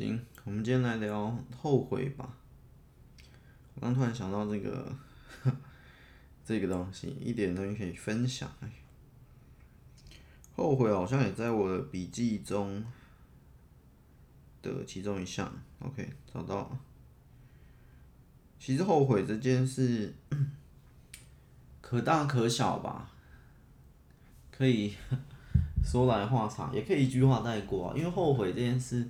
行，我们今天来聊后悔吧。我刚突然想到这个，这个东西，一点东西可以分享。后悔好像也在我的笔记中的其中一项。OK，找到了。其实后悔这件事，可大可小吧，可以 说来话长，也可以一句话带过啊。因为后悔这件事。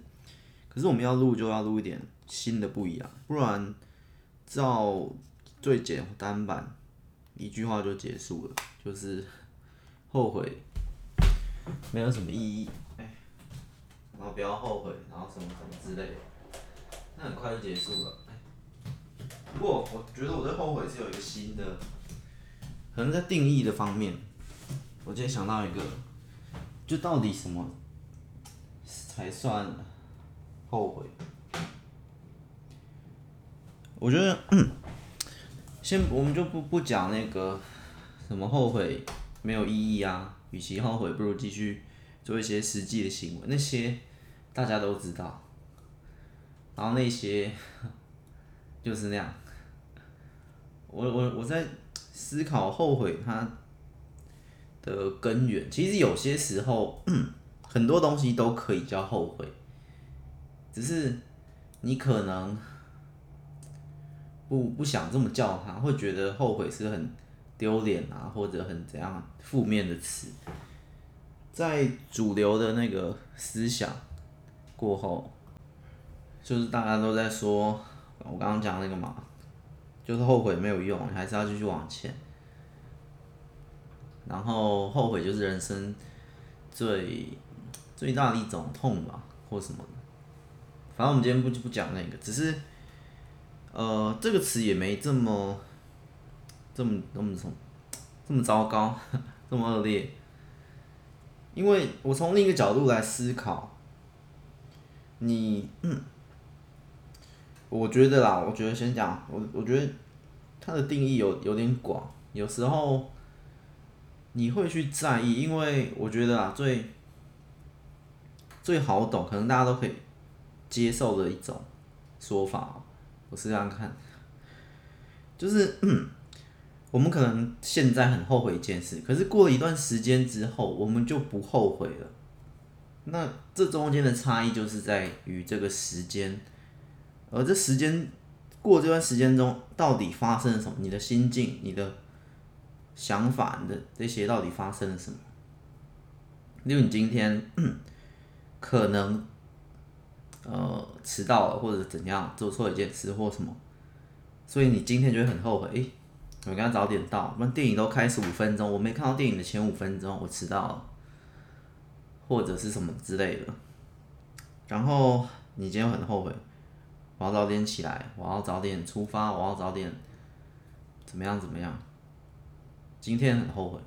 可是我们要录就要录一点新的不一样，不然照最简单版一句话就结束了，就是后悔没有什么意义，哎，然后不要后悔，然后什么什么之类的，那很快就结束了。不过我觉得我对后悔是有一个新的，可能在定义的方面，我今天想到一个，就到底什么才算？后悔，我觉得，先我们就不不讲那个什么后悔没有意义啊，与其后悔，不如继续做一些实际的行为，那些大家都知道，然后那些就是那样。我我我在思考后悔它的根源，其实有些时候很多东西都可以叫后悔。只是你可能不不想这么叫他，会觉得后悔是很丢脸啊，或者很怎样负面的词。在主流的那个思想过后，就是大家都在说，我刚刚讲那个嘛，就是后悔没有用，你还是要继续往前。然后后悔就是人生最最大的一种痛吧，或什么的。反正我们今天不不讲那个，只是，呃，这个词也没这么，这么这么从，这么糟糕，这么恶劣。因为我从另一个角度来思考，你，嗯，我觉得啦，我觉得先讲，我我觉得它的定义有有点广，有时候你会去在意，因为我觉得啊，最最好懂，可能大家都可以。接受的一种说法，我试试看，就是我们可能现在很后悔一件事，可是过了一段时间之后，我们就不后悔了。那这中间的差异就是在于这个时间，而这时间过这段时间中，到底发生了什么？你的心境、你的想法你的这些到底发生了什么？因为你今天可能。呃，迟到了或者怎样，做错一件事或什么，所以你今天就会很后悔。诶、我刚刚早点到，那电影都开始五分钟，我没看到电影的前五分钟，我迟到了，或者是什么之类的。然后你今天很后悔，我要早点起来，我要早点出发，我要早点怎么样怎么样。今天很后悔，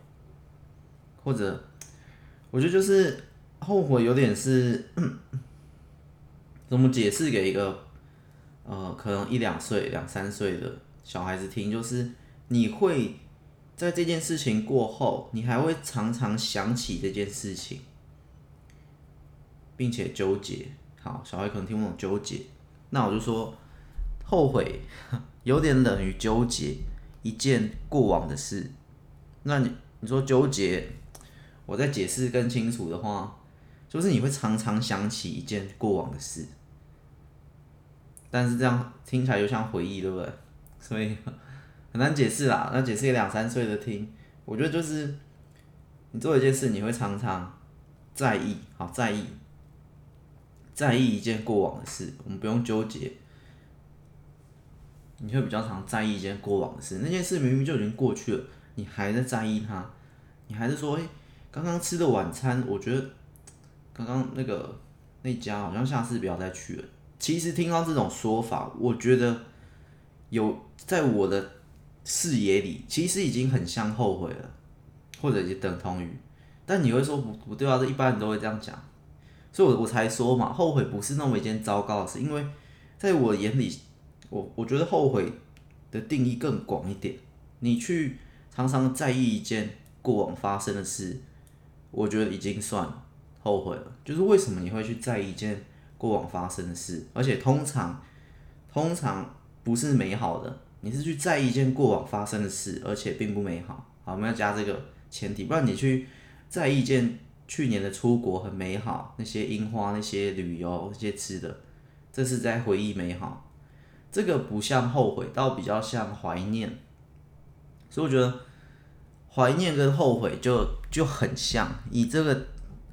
或者我觉得就是后悔有点是。怎么解释给一个呃，可能一两岁、两三岁的小孩子听？就是你会在这件事情过后，你还会常常想起这件事情，并且纠结。好，小孩可能听不懂纠结，那我就说，后悔有点等于纠结一件过往的事。那你你说纠结，我再解释更清楚的话，就是你会常常想起一件过往的事。但是这样听起来又像回忆，对不对？所以 很难解释啦。那解释给两三岁的听，我觉得就是你做一件事，你会常常在意，好在意，在意一件过往的事。我们不用纠结，你会比较常在意一件过往的事。那件事明明就已经过去了，你还在在意它，你还是说，哎，刚刚吃的晚餐，我觉得刚刚那个那家好像下次不要再去了。其实听到这种说法，我觉得有在我的视野里，其实已经很像后悔了，或者也等同于。但你会说不不对啊？这一般人都会这样讲，所以我我才说嘛，后悔不是那么一件糟糕的事，因为在我眼里，我我觉得后悔的定义更广一点。你去常常在意一件过往发生的事，我觉得已经算后悔了。就是为什么你会去在意一件？过往发生的事，而且通常通常不是美好的。你是去在意一件过往发生的事，而且并不美好。好，我们要加这个前提，不然你去在意一件去年的出国很美好，那些樱花、那些旅游、那些吃的，这是在回忆美好。这个不像后悔，倒比较像怀念。所以我觉得怀念跟后悔就就很像。以这个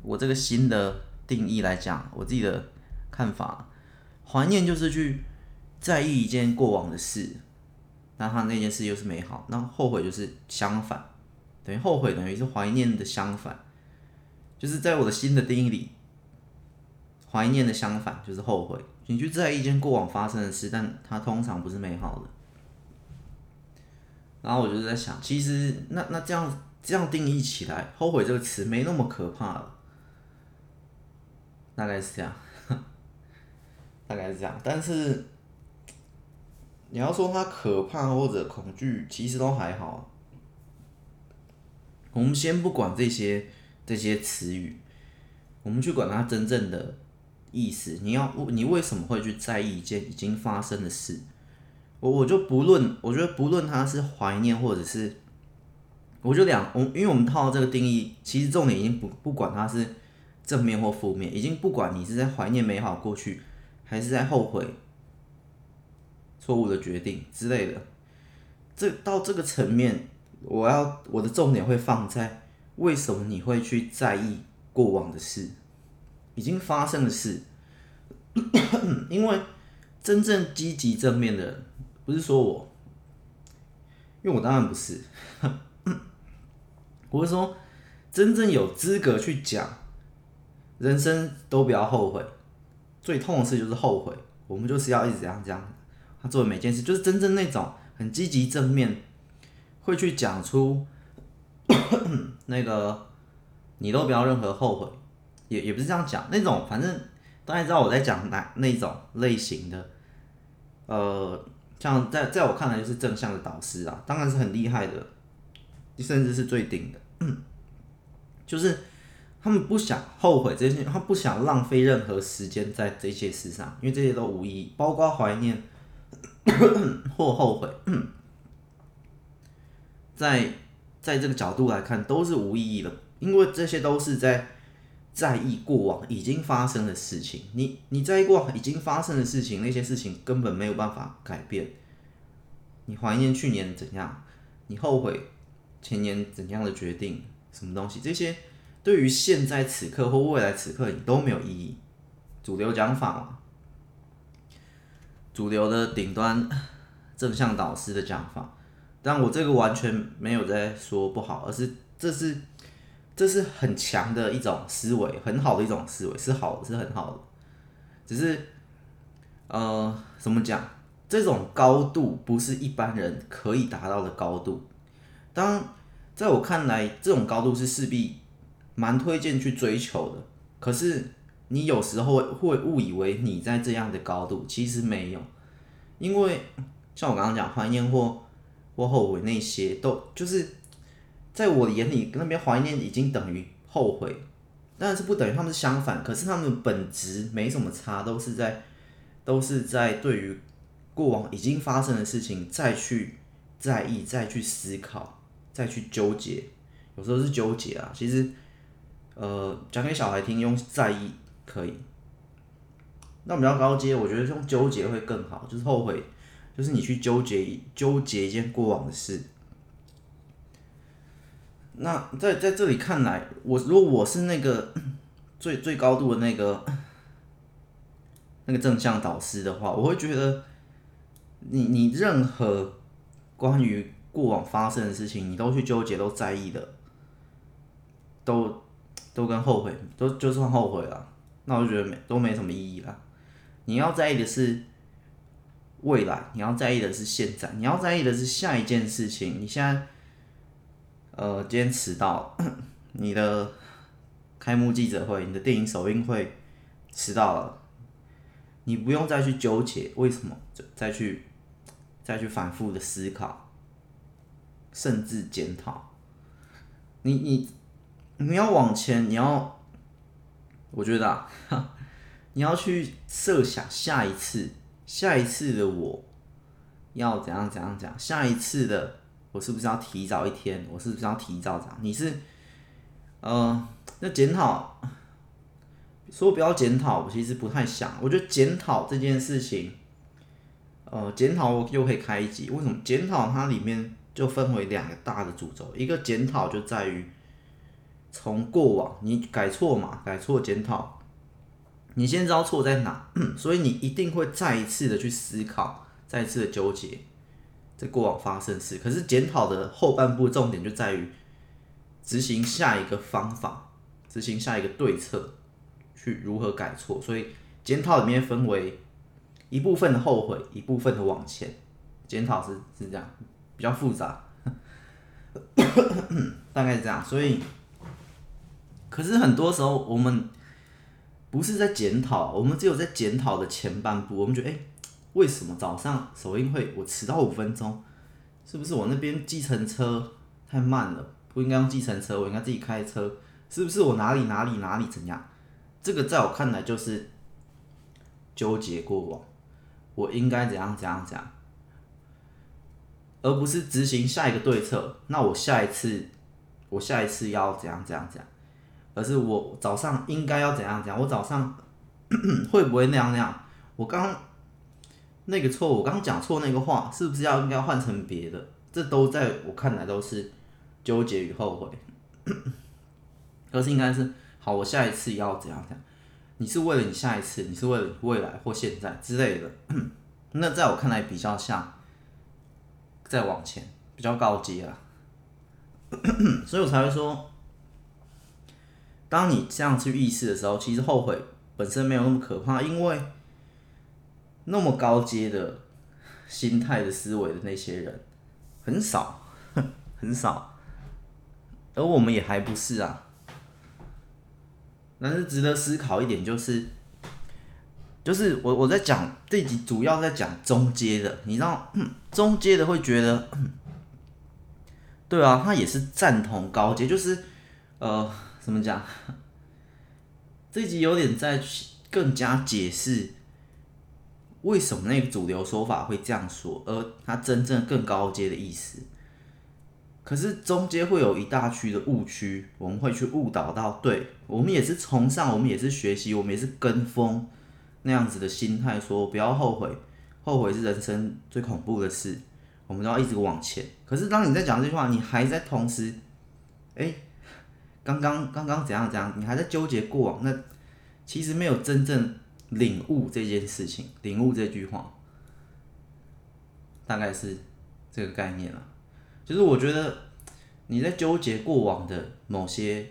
我这个新的定义来讲，我自己的看法，怀念就是去在意一件过往的事。那他那件事又是美好，那后悔就是相反，等于后悔等于是怀念的相反，就是在我的新的定义里，怀念的相反就是后悔。你去在意一件过往发生的事，但它通常不是美好的。然后我就在想，其实那那这样这样定义起来，后悔这个词没那么可怕了，大概是这样，大概是这样，但是。你要说它可怕或者恐惧，其实都还好。我们先不管这些这些词语，我们去管它真正的意思。你要你为什么会去在意一件已经发生的事？我我就不论，我觉得不论它是怀念或者是，我就两我因为我们套这个定义，其实重点已经不不管它是正面或负面，已经不管你是在怀念美好过去，还是在后悔。错误的决定之类的，这到这个层面，我要我的重点会放在为什么你会去在意过往的事，已经发生的事，因为真正积极正面的人，不是说我，因为我当然不是，我是说真正有资格去讲，人生都不要后悔，最痛的事就是后悔，我们就是要一直这样这样。他做的每件事，就是真正那种很积极正面，会去讲出 那个你都不要任何后悔，也也不是这样讲，那种反正大家知道我在讲哪那种类型的，呃，像在在我看来就是正向的导师啊，当然是很厉害的，甚至是最顶的，就是他们不想后悔这些，他不想浪费任何时间在这些事上，因为这些都无意义，包括怀念。或后悔，在在这个角度来看都是无意义的，因为这些都是在在意过往已经发生的事情。你你在意过往已经发生的事情，那些事情根本没有办法改变。你怀念去年怎样，你后悔前年怎样的决定，什么东西，这些对于现在此刻或未来此刻你都没有意义。主流讲法嘛。主流的顶端正向导师的讲法，但我这个完全没有在说不好，而是这是这是很强的一种思维，很好的一种思维，是好，是很好的。只是呃，怎么讲？这种高度不是一般人可以达到的高度。当在我看来，这种高度是势必蛮推荐去追求的。可是。你有时候会误以为你在这样的高度，其实没有，因为像我刚刚讲怀念或或后悔那些，都就是在我的眼里，那边怀念已经等于后悔，但是不等于他们是相反，可是他们本质没什么差，都是在都是在对于过往已经发生的事情再去在意、再去思考、再去纠结，有时候是纠结啊。其实，呃，讲给小孩听，用在意。可以，那比较高阶，我觉得用纠结会更好，就是后悔，就是你去纠结纠结一件过往的事。那在在这里看来，我如果我是那个 最最高度的那个 那个正向导师的话，我会觉得你你任何关于过往发生的事情，你都去纠结都在意的，都都跟后悔都就算后悔了。那我就觉得没都没什么意义了。你要在意的是未来，你要在意的是现在，你要在意的是下一件事情。你现在，呃，今天迟到，你的开幕记者会，你的电影首映会迟到了，你不用再去纠结为什么，再去再去反复的思考，甚至检讨。你你你要往前，你要。我觉得啊，你要去设想下一次，下一次的我要怎样怎样讲，下一次的我是不是要提早一天？我是不是要提早讲？你是，呃，那检讨，说不要检讨，我其实不太想。我觉得检讨这件事情，呃，检讨又可以开一集。为什么？检讨它里面就分为两个大的主轴，一个检讨就在于从过往你改错嘛，改错检讨。你先知道错在哪，所以你一定会再一次的去思考，再一次的纠结这过往发生事。可是检讨的后半部重点就在于执行下一个方法，执行下一个对策，去如何改错。所以检讨里面分为一部分的后悔，一部分的往前。检讨是是这样，比较复杂，大概是这样。所以，可是很多时候我们。不是在检讨，我们只有在检讨的前半部，我们觉得，哎，为什么早上首映会我迟到五分钟？是不是我那边计程车太慢了？不应该用计程车，我应该自己开车？是不是我哪里哪里哪里怎样？这个在我看来就是纠结过往，我应该怎样怎样怎样，而不是执行下一个对策。那我下一次，我下一次要怎样怎样怎样？而是我早上应该要怎样讲？我早上 会不会那样那样？我刚那个错误，我刚讲错那个话，是不是要应该换成别的？这都在我看来都是纠结与后悔。可是应该是好，我下一次要怎样讲？你是为了你下一次，你是为了未来或现在之类的。那在我看来比较像再往前，比较高阶啊。所以我才会说。当你这样去意识的时候，其实后悔本身没有那么可怕，因为那么高阶的心态的思维的那些人很少，很少，而我们也还不是啊。但是值得思考一点就是，就是我我在讲这集主要在讲中阶的，你知道，中阶的会觉得，对啊，他也是赞同高阶，就是呃。怎么讲？这集有点在更加解释为什么那个主流说法会这样说，而它真正更高阶的意思。可是中间会有一大区的误区，我们会去误导到，对，我们也是崇尚，我们也是学习，我们也是跟风那样子的心态，说不要后悔，后悔是人生最恐怖的事，我们都要一直往前。可是当你在讲这句话，你还在同时，哎。刚刚刚刚怎样怎样，你还在纠结过往，那其实没有真正领悟这件事情，领悟这句话，大概是这个概念了。就是我觉得你在纠结过往的某些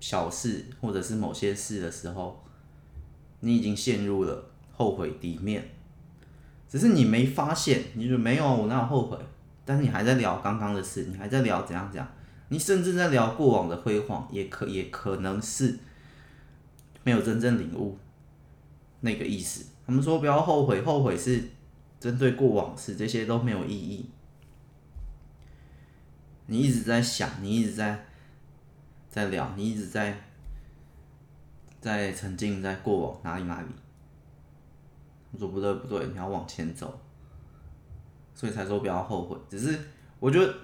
小事或者是某些事的时候，你已经陷入了后悔里面，只是你没发现，你就没有我哪有后悔，但是你还在聊刚刚的事，你还在聊怎样怎样。你甚至在聊过往的辉煌，也可也可能是没有真正领悟那个意思。他们说不要后悔，后悔是针对过往事，这些都没有意义。你一直在想，你一直在在聊，你一直在在沉浸在过往哪里哪里。我说不对不对，你要往前走，所以才说不要后悔。只是我觉得。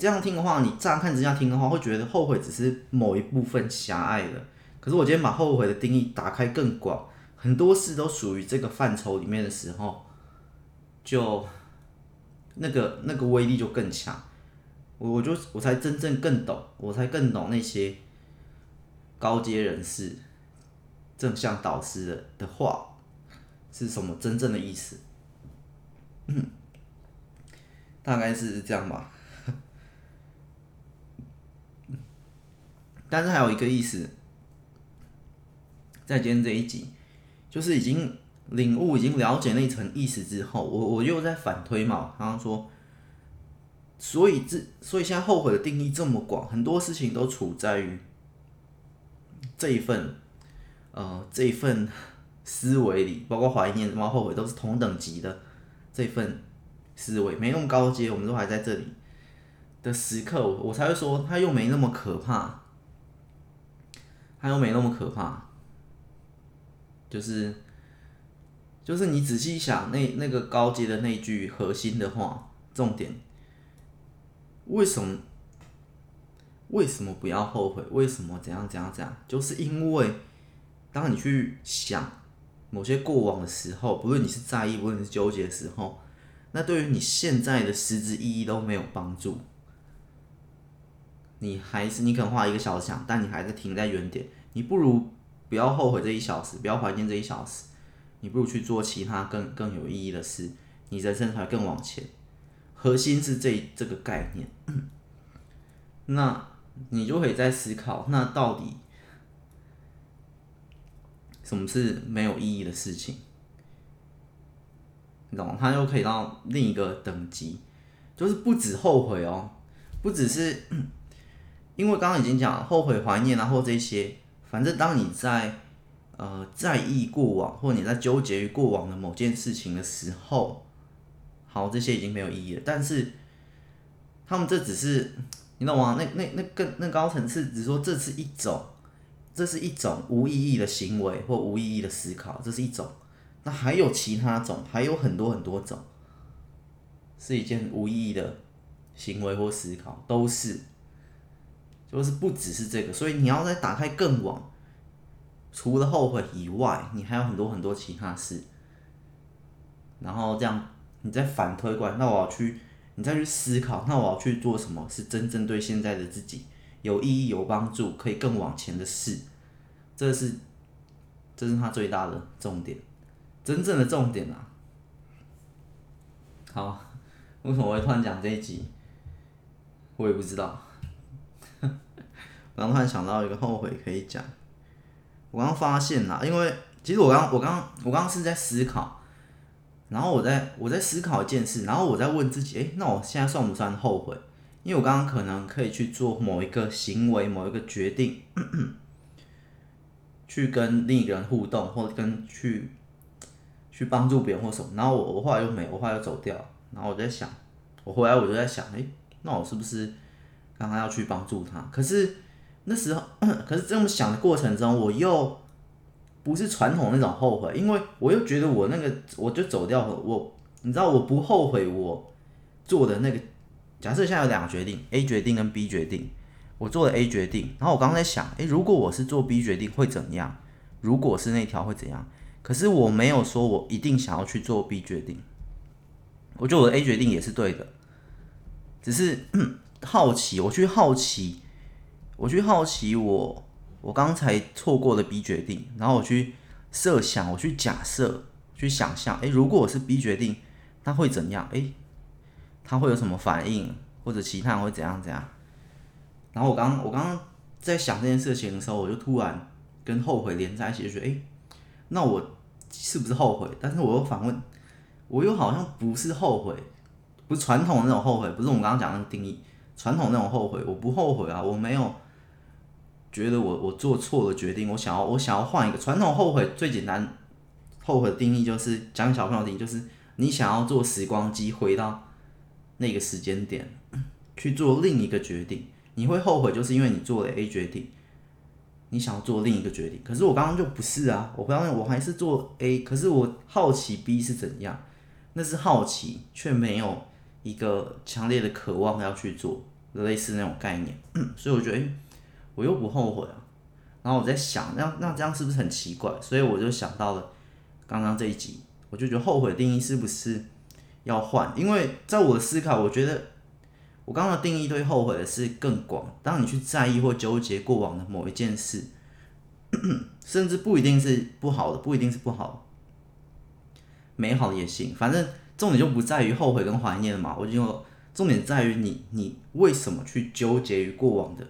这样听的话，你乍看之下听的话，会觉得后悔只是某一部分狭隘的。可是我今天把后悔的定义打开更广，很多事都属于这个范畴里面的时候，就那个那个威力就更强。我我就我才真正更懂，我才更懂那些高阶人士、正向导师的的话是什么真正的意思。嗯，大概是这样吧。但是还有一个意思，在今天这一集，就是已经领悟、已经了解那一层意思之后，我我又在反推嘛。刚刚说，所以这所以现在后悔的定义这么广，很多事情都处在于这一份呃这一份思维里，包括怀念、什么后悔，都是同等级的这份思维，没那么高阶，我们都还在这里的时刻，我才会说，它又没那么可怕。他又没那么可怕，就是就是你仔细想那那个高阶的那句核心的话，重点，为什么为什么不要后悔？为什么怎样怎样怎样？就是因为当你去想某些过往的时候，不论你是在意，不论你是纠结的时候，那对于你现在的实质意义都没有帮助。你还是你可能花一个小时想，但你还是停在原点。你不如不要后悔这一小时，不要怀念这一小时，你不如去做其他更更有意义的事，你人生才更往前。核心是这这个概念，那你就可以在思考，那到底什么是没有意义的事情？你懂吗？它又可以到另一个等级，就是不止后悔哦，不只是。因为刚刚已经讲了后悔、怀念，然后这些，反正当你在呃在意过往，或你在纠结于过往的某件事情的时候，好，这些已经没有意义了。但是他们这只是，你懂吗？那那那更那高层次，只说这是一种，这是一种无意义的行为或无意义的思考，这是一种。那还有其他种，还有很多很多种，是一件无意义的行为或思考，都是。就是不只是这个，所以你要再打开更广，除了后悔以外，你还有很多很多其他事。然后这样，你再反推过来，那我要去，你再去思考，那我要去做什么是真正对现在的自己有意义、有帮助、可以更往前的事。这是，这是他最大的重点，真正的重点啊！好，为什么我会突然讲这一集？我也不知道。刚突然想到一个后悔可以讲，我刚发现啦，因为其实我刚我刚我刚刚是在思考，然后我在我在思考一件事，然后我在问自己，诶，那我现在算不算后悔？因为我刚刚可能可以去做某一个行为、某一个决定，去跟另一个人互动，或跟去去帮助别人或什么，然后我我后来又没，我后来又走掉，然后我在想，我回来我就在想，诶，那我是不是刚刚要去帮助他？可是。那时候，可是这么想的过程中，我又不是传统那种后悔，因为我又觉得我那个我就走掉了。我你知道，我不后悔我做的那个。假设现在有两个决定，A 决定跟 B 决定，我做了 A 决定，然后我刚刚在想，诶，如果我是做 B 决定会怎样？如果是那条会怎样？可是我没有说我一定想要去做 B 决定，我觉得我的 A 决定也是对的，只是 好奇，我去好奇。我去好奇我我刚才错过的 B 决定，然后我去设想，我去假设，去想象，诶，如果我是 B 决定，那会怎样？诶，他会有什么反应，或者其他人会怎样怎样？然后我刚我刚刚在想这件事情的时候，我就突然跟后悔连在一起，就觉得，诶，那我是不是后悔？但是我又反问，我又好像不是后悔，不是传统的那种后悔，不是我们刚刚讲的那个定义，传统那种后悔，我不后悔啊，我没有。觉得我我做错了决定，我想要我想要换一个传统后悔。最简单，后悔的定义就是讲小朋友的定义就是你想要做时光机回到那个时间点去做另一个决定，你会后悔就是因为你做了 A 决定，你想要做另一个决定，可是我刚刚就不是啊，我刚刚我还是做 A，可是我好奇 B 是怎样，那是好奇却没有一个强烈的渴望要去做类似那种概念，所以我觉得。我又不后悔啊，然后我在想，那那这样是不是很奇怪？所以我就想到了刚刚这一集，我就觉得后悔定义是不是要换？因为在我的思考，我觉得我刚刚的定义对后悔的是更广。当你去在意或纠结过往的某一件事，甚至不一定是不好的，不一定是不好的，美好的也行。反正重点就不在于后悔跟怀念嘛。我就重点在于你，你为什么去纠结于过往的？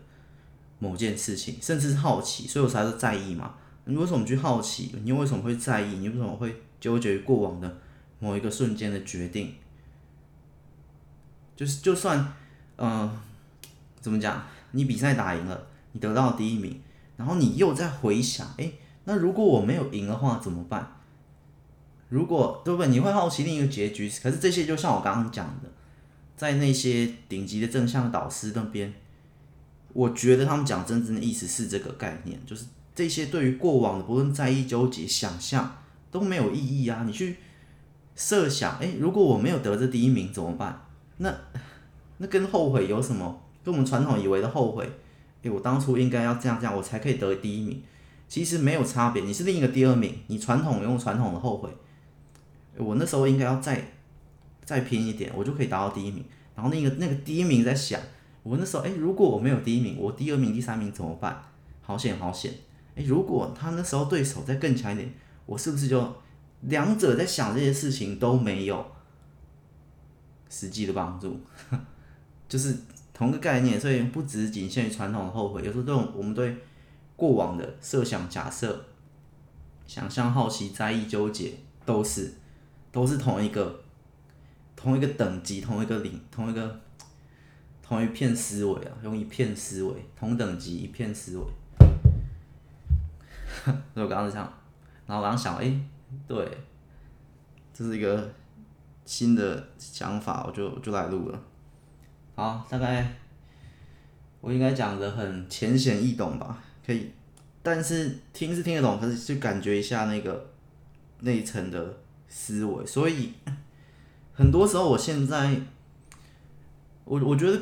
某件事情，甚至是好奇，所以我才是在意嘛。你为什么去好奇？你为什么会在意？你为什么会纠结于过往的某一个瞬间的决定？就是，就算，嗯、怎么讲？你比赛打赢了，你得到第一名，然后你又在回想，诶，那如果我没有赢的话怎么办？如果对不对？你会好奇另一个结局。可是这些就像我刚刚讲的，在那些顶级的正向导师那边。我觉得他们讲真正的意思是这个概念，就是这些对于过往的不论在意、纠结、想象都没有意义啊！你去设想，哎，如果我没有得这第一名怎么办？那 那跟后悔有什么？跟我们传统以为的后悔，哎，我当初应该要这样这样，我才可以得第一名。其实没有差别，你是另一个第二名。你传统用传统的后悔，我那时候应该要再再拼一点，我就可以达到第一名。然后那个那个第一名在想，我那时候哎，如果我没有第一名，我第二名、第三名怎么办？好险好险！哎，如果他那时候对手再更强一点，我是不是就两者在想这些事情都没有实际的帮助？就是同个概念，所以不只仅限于传统的后悔，有时候这种我们对。过往的设想、假设、想象、好奇、在意、纠结，都是都是同一个同一个等级、同一个领、同一个同一片思维啊，用一片思维，同等级一片思维。所以我刚刚是这样，然后我刚想，哎、对，这是一个新的想法，我就就来录了。好，大概我应该讲的很浅显易懂吧。可以，但是听是听得懂，可是去感觉一下那个那一层的思维。所以很多时候，我现在我我觉得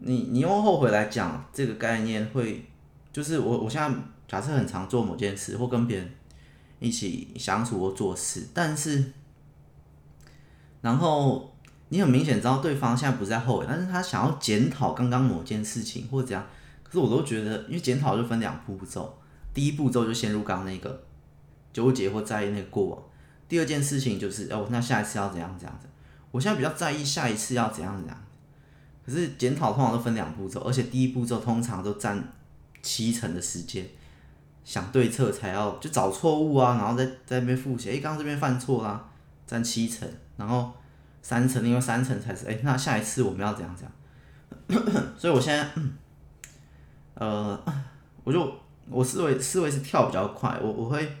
你你用后悔来讲这个概念会，就是我我现在假设很常做某件事，或跟别人一起相处或做事，但是然后你很明显知道对方现在不在后悔，但是他想要检讨刚刚某件事情或怎样。可是我都觉得，因为检讨就分两步骤，第一步骤就陷入刚刚那个纠结或在意那个过往，第二件事情就是哦，那下一次要怎样怎样子？我现在比较在意下一次要怎样怎样。可是检讨通常都分两步骤，而且第一步骤通常都占七成的时间，想对策才要就找错误啊，然后再在那边复习，诶，刚刚这边犯错啦，占七成，然后三成，因为三成才是诶，那下一次我们要怎样怎样？所以我现在。呃，我就我思维思维是跳比较快，我我会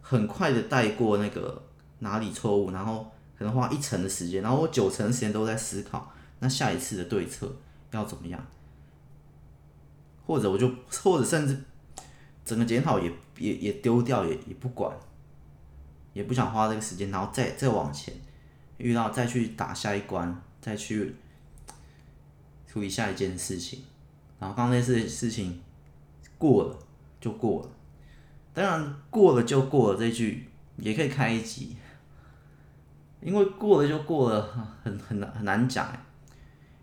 很快的带过那个哪里错误，然后可能花一成的时间，然后我九成时间都在思考，那下一次的对策要怎么样，或者我就或者甚至整个检讨也也也丢掉，也也不管，也不想花这个时间，然后再再往前遇到再去打下一关，再去处理下一件事情。然后刚刚那次事情过了就过了，当然过了就过了这句也可以开一集，因为过了就过了，很很难很难讲。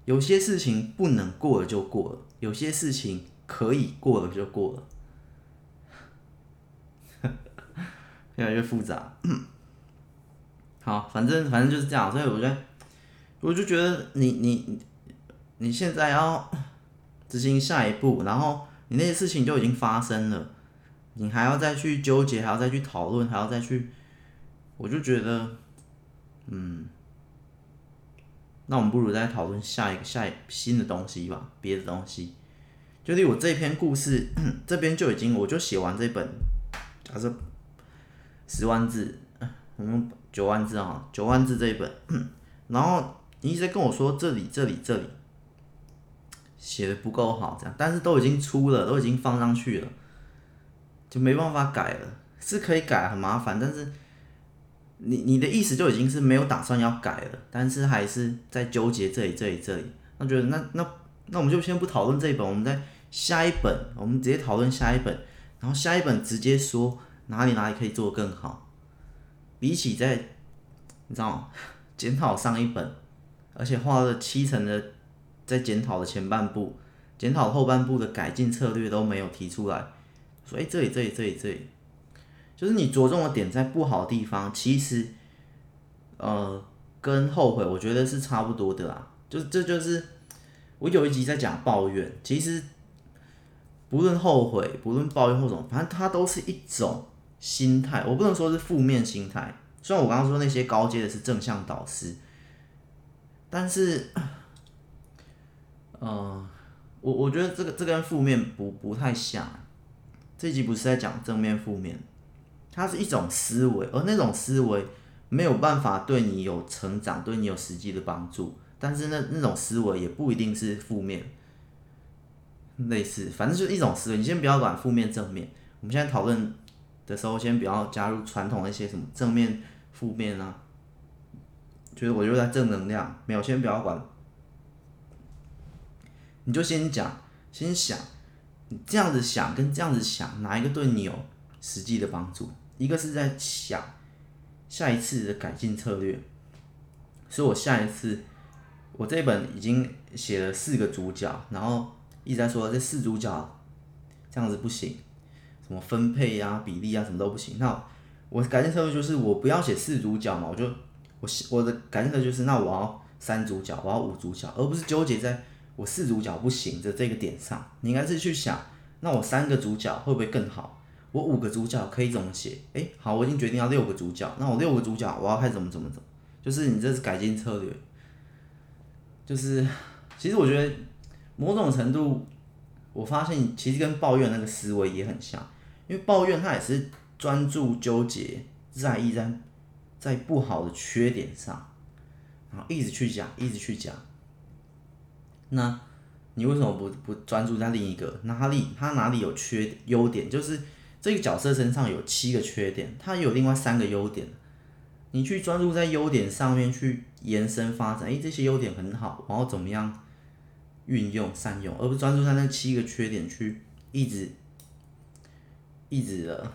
有些事情不能过了就过了，有些事情可以过了就过了，越来越复杂。好，反正反正就是这样，所以我觉得，我就觉得你你你现在要。执行下一步，然后你那些事情就已经发生了，你还要再去纠结，还要再去讨论，还要再去，我就觉得，嗯，那我们不如再讨论下一个下一新的东西吧，别的东西。就例如我这篇故事 这边就已经，我就写完这本，假设十万字，我们九万字啊，九万字这一本，然后你一直在跟我说这里这里这里。写的不够好，这样，但是都已经出了，都已经放上去了，就没办法改了。是可以改，很麻烦，但是你你的意思就已经是没有打算要改了，但是还是在纠结这里这里这里。那觉得那那那我们就先不讨论这一本，我们再下一本，我们直接讨论下一本，然后下一本直接说哪里哪里可以做更好。比起在你知道吗？检讨上一本，而且花了七成的。在检讨的前半部，检讨后半部的改进策略都没有提出来，所以这里这里这里这里，就是你着重的点在不好的地方，其实，呃，跟后悔我觉得是差不多的啦。就这就是我有一集在讲抱怨，其实不论后悔，不论抱怨或什么，反正它都是一种心态，我不能说是负面心态。虽然我刚刚说那些高阶的是正向导师，但是。呃，我我觉得这个这跟负面不不太像，这集不是在讲正面负面，它是一种思维，而那种思维没有办法对你有成长，对你有实际的帮助，但是那那种思维也不一定是负面，类似，反正就是一种思维。你先不要管负面正面，我们现在讨论的时候，先不要加入传统那些什么正面、负面啊。就是我就在正能量，没有，先不要管。你就先讲，先想，你这样子想跟这样子想，哪一个对你有实际的帮助？一个是在想下一次的改进策略，所以我下一次，我这本已经写了四个主角，然后一直在说这四主角这样子不行，什么分配啊、比例啊，什么都不行。那我改进策略就是我不要写四主角嘛，我就我我的改进策略就是那我要三主角，我要五主角，而不是纠结在我四主角不行的这个点上。你应该是去想，那我三个主角会不会更好？我五个主角可以怎么写？诶，好，我已经决定要六个主角。那我六个主角，我要开始怎么怎么怎么？就是你这是改进策略。就是，其实我觉得某种程度，我发现其实跟抱怨那个思维也很像。因为抱怨它也是专注纠结在意在在不好的缺点上，然后一直去讲，一直去讲。那你为什么不不专注在另一个哪里？他哪里有缺优点？就是。这个角色身上有七个缺点，他有另外三个优点。你去专注在优点上面去延伸发展，诶，这些优点很好，然后怎么样运用善用，而不专注在那七个缺点去一直一直的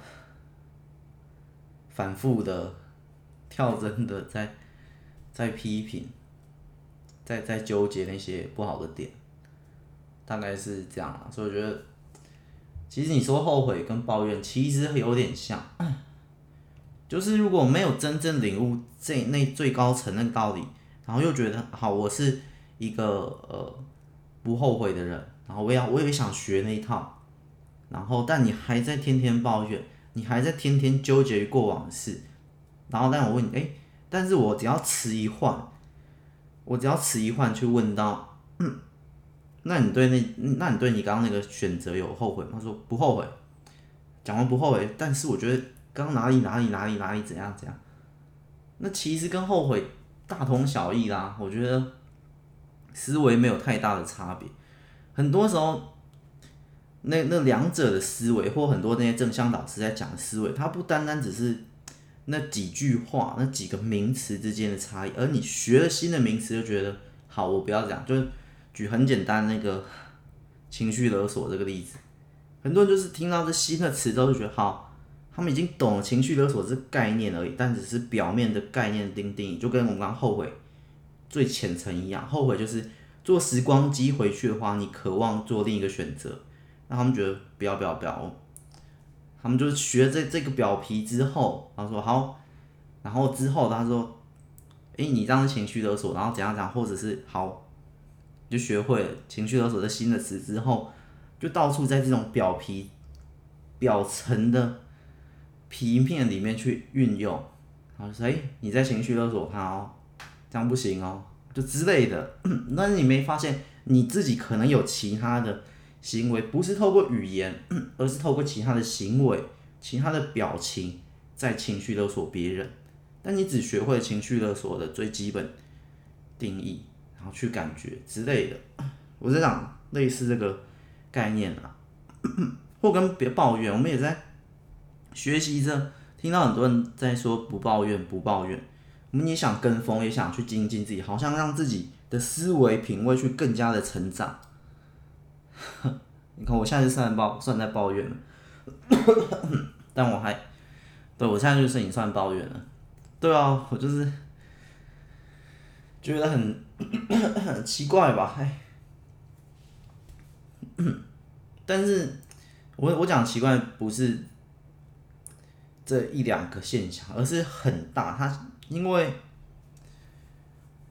反复的跳针的在在批评，在在纠结那些不好的点，大概是这样啊，所以我觉得。其实你说后悔跟抱怨其实有点像，就是如果没有真正领悟这那最高层的道理，然后又觉得好，我是一个呃不后悔的人，然后我要我也想学那一套，然后但你还在天天抱怨，你还在天天纠结于过往的事，然后但我问你，哎，但是我只要迟一换，我只要迟一换去问到，嗯。那你对那，那你对你刚刚那个选择有后悔吗？他说不后悔，讲完不后悔，但是我觉得刚刚哪里哪里哪里哪里怎样怎样，那其实跟后悔大同小异啦。我觉得思维没有太大的差别。很多时候，那那两者的思维，或很多那些正向导师在讲的思维，它不单单只是那几句话、那几个名词之间的差异，而你学了新的名词就觉得好，我不要讲，就是。举很简单那个情绪勒索这个例子，很多人就是听到这新的词之后就觉得好，他们已经懂了情绪勒索这概念而已，但只是表面的概念定定义，就跟我们刚后悔最浅层一样，后悔就是坐时光机回去的话，你渴望做另一个选择，那他们觉得不要不要不要，他们就是学这这个表皮之后，然后说好，然后之后他说，诶，你这样的情绪勒索，然后怎样怎样，或者是好。就学会了情绪勒索的新的词之后，就到处在这种表皮、表层的皮面里面去运用，然后说：“哎，你在情绪勒索他哦，这样不行哦，就之类的。”但是你没发现你自己可能有其他的行为，不是透过语言，而是透过其他的行为、其他的表情在情绪勒索别人。但你只学会了情绪勒索的最基本定义。然后去感觉之类的，我在讲类似这个概念啊，或跟别抱怨，我们也在学习着。听到很多人在说不抱怨，不抱怨，我们也想跟风，也想去精进自己，好像让自己的思维品味去更加的成长。你看，我现在是算抱，算在抱怨了，但我还，对，我现在就是你算抱怨了，对啊，我就是觉得。很奇怪吧？哎，但是我我讲奇怪不是这一两个现象，而是很大。它因为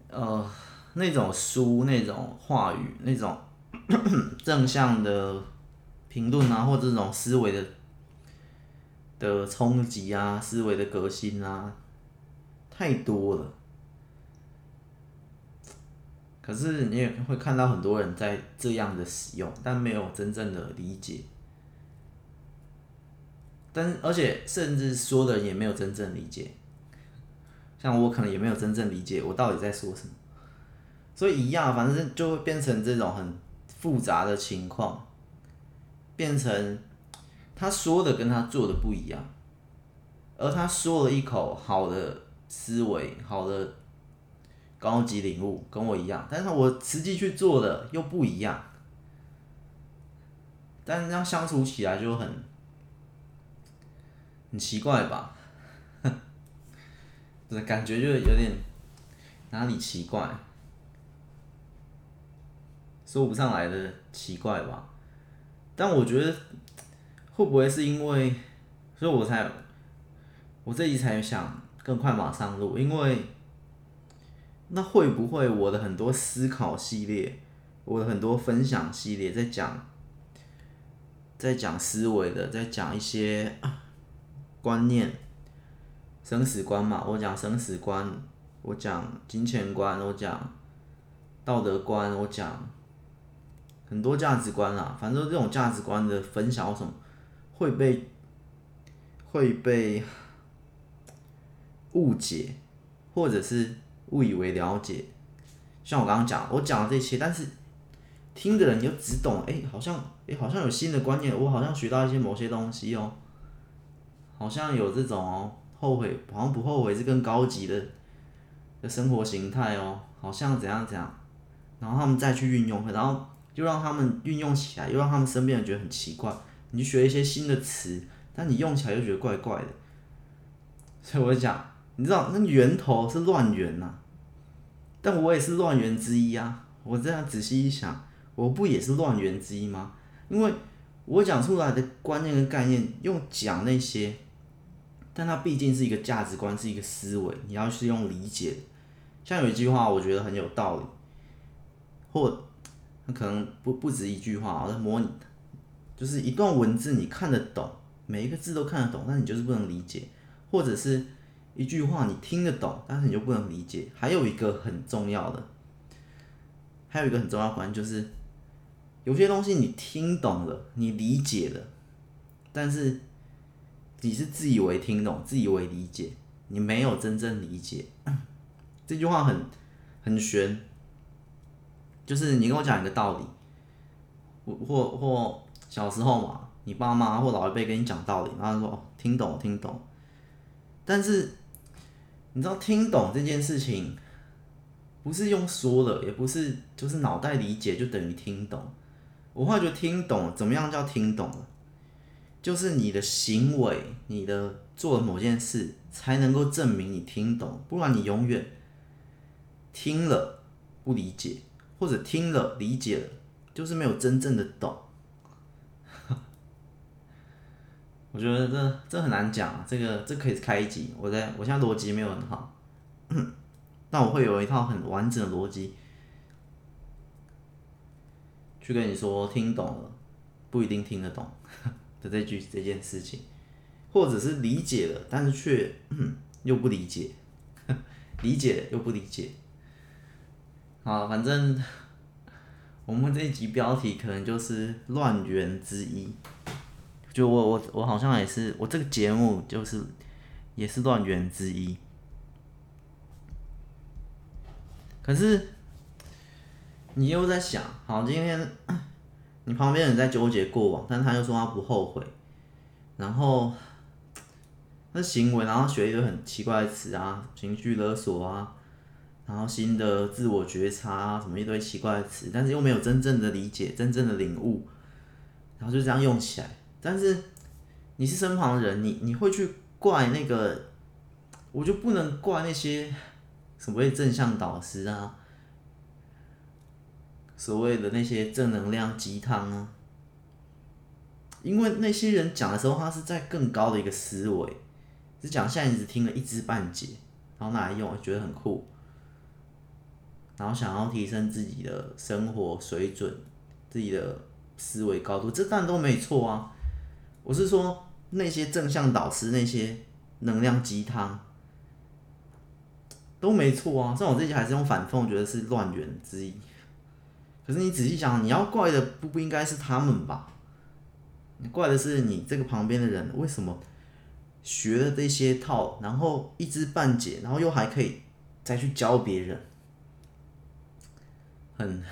呃那种书、那种话语、那种 正向的评论啊，或者这种思维的的冲击啊、思维的革新啊，太多了。可是你也会看到很多人在这样的使用，但没有真正的理解。但而且甚至说的人也没有真正理解，像我可能也没有真正理解我到底在说什么。所以一样，反正就会变成这种很复杂的情况，变成他说的跟他做的不一样，而他说了一口好的思维、好的高级领悟，跟我一样，但是我实际去做的又不一样，但是这样相处起来就很很奇怪吧？对，感觉就有点哪里奇怪，说不上来的奇怪吧？但我觉得。会不会是因为，所以我才，我这一才想更快马上录，因为，那会不会我的很多思考系列，我的很多分享系列在讲，在讲思维的，在讲一些观念，生死观嘛，我讲生死观，我讲金钱观，我讲道德观，我讲很多价值观啦，反正这种价值观的分享或什么。会被会被误解，或者是误以为了解。像我刚刚讲，我讲的这些，但是听的人你就只懂，哎，好像哎，好像有新的观念，我好像学到一些某些东西哦，好像有这种哦，后悔好像不后悔是更高级的的生活形态哦，好像怎样怎样，然后他们再去运用，然后就让他们运用起来，又让他们身边人觉得很奇怪。你学一些新的词，但你用起来又觉得怪怪的，所以我就讲，你知道那源头是乱源呐，但我也是乱源之一啊。我这样仔细一想，我不也是乱源之一吗？因为我讲出来的观念跟概念，用讲那些，但它毕竟是一个价值观，是一个思维，你要是用理解。像有一句话，我觉得很有道理，或那可能不不止一句话，我在模拟。就是一段文字，你看得懂，每一个字都看得懂，但你就是不能理解；或者是一句话，你听得懂，但是你就不能理解。还有一个很重要的，还有一个很重要的观念就是，有些东西你听懂了，你理解了，但是你是自以为听懂，自以为理解，你没有真正理解。这句话很很玄，就是你跟我讲一个道理，我或或。小时候嘛，你爸妈或老一辈跟你讲道理，然后说哦，听懂听懂。但是你知道听懂这件事情，不是用说的，也不是就是脑袋理解就等于听懂。我后来觉得听懂怎么样叫听懂了？就是你的行为，你的做的某件事，才能够证明你听懂。不然你永远听了不理解，或者听了理解了，就是没有真正的懂。我觉得这这很难讲，这个这可以开一集。我在我现在逻辑没有很好，但我会有一套很完整的逻辑去跟你说，听懂了不一定听得懂 的这句这件事情，或者是理解了，但是却 又不理解，理解又不理解。啊，反正 我们这一集标题可能就是乱源之一。就我我我好像也是，我这个节目就是也是乱源之一。可是你又在想，好，今天你旁边人在纠结过往，但他又说他不后悔，然后那行为，然后学一堆很奇怪的词啊，情绪勒索啊，然后新的自我觉察啊，什么一堆奇怪的词，但是又没有真正的理解，真正的领悟，然后就这样用起来。但是你是身旁人，你你会去怪那个，我就不能怪那些所谓正向导师啊，所谓的那些正能量鸡汤啊，因为那些人讲的时候，他是在更高的一个思维，只讲现在你只听了一知半解，然后拿来用，觉得很酷，然后想要提升自己的生活水准，自己的思维高度，这当然都没错啊。我是说，那些正向导师，那些能量鸡汤都没错啊。像我这集还是用反讽，觉得是乱源之一。可是你仔细想，你要怪的不不应该是他们吧？你怪的是你这个旁边的人，为什么学了这些套，然后一知半解，然后又还可以再去教别人？很，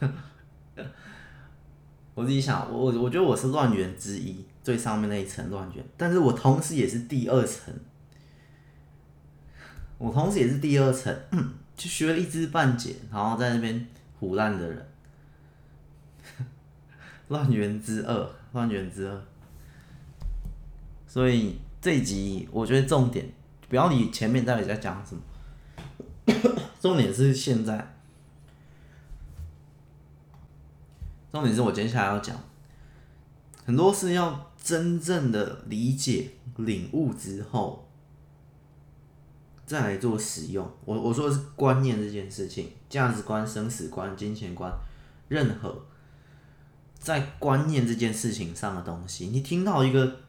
我自己想，我我觉得我是乱源之一。最上面那一层乱卷，但是我同时也是第二层，我同时也是第二层，就学了一知半解，然后在那边唬烂的人，乱源之二，乱源之二。所以这一集我觉得重点，不要理前面到底在讲什么，重点是现在，重点是我接下来要讲，很多事要真正的理解、领悟之后。再来做使用，我我说的是观念这件事情，价值观、生死观、金钱观，任何在观念这件事情上的东西，你听到一个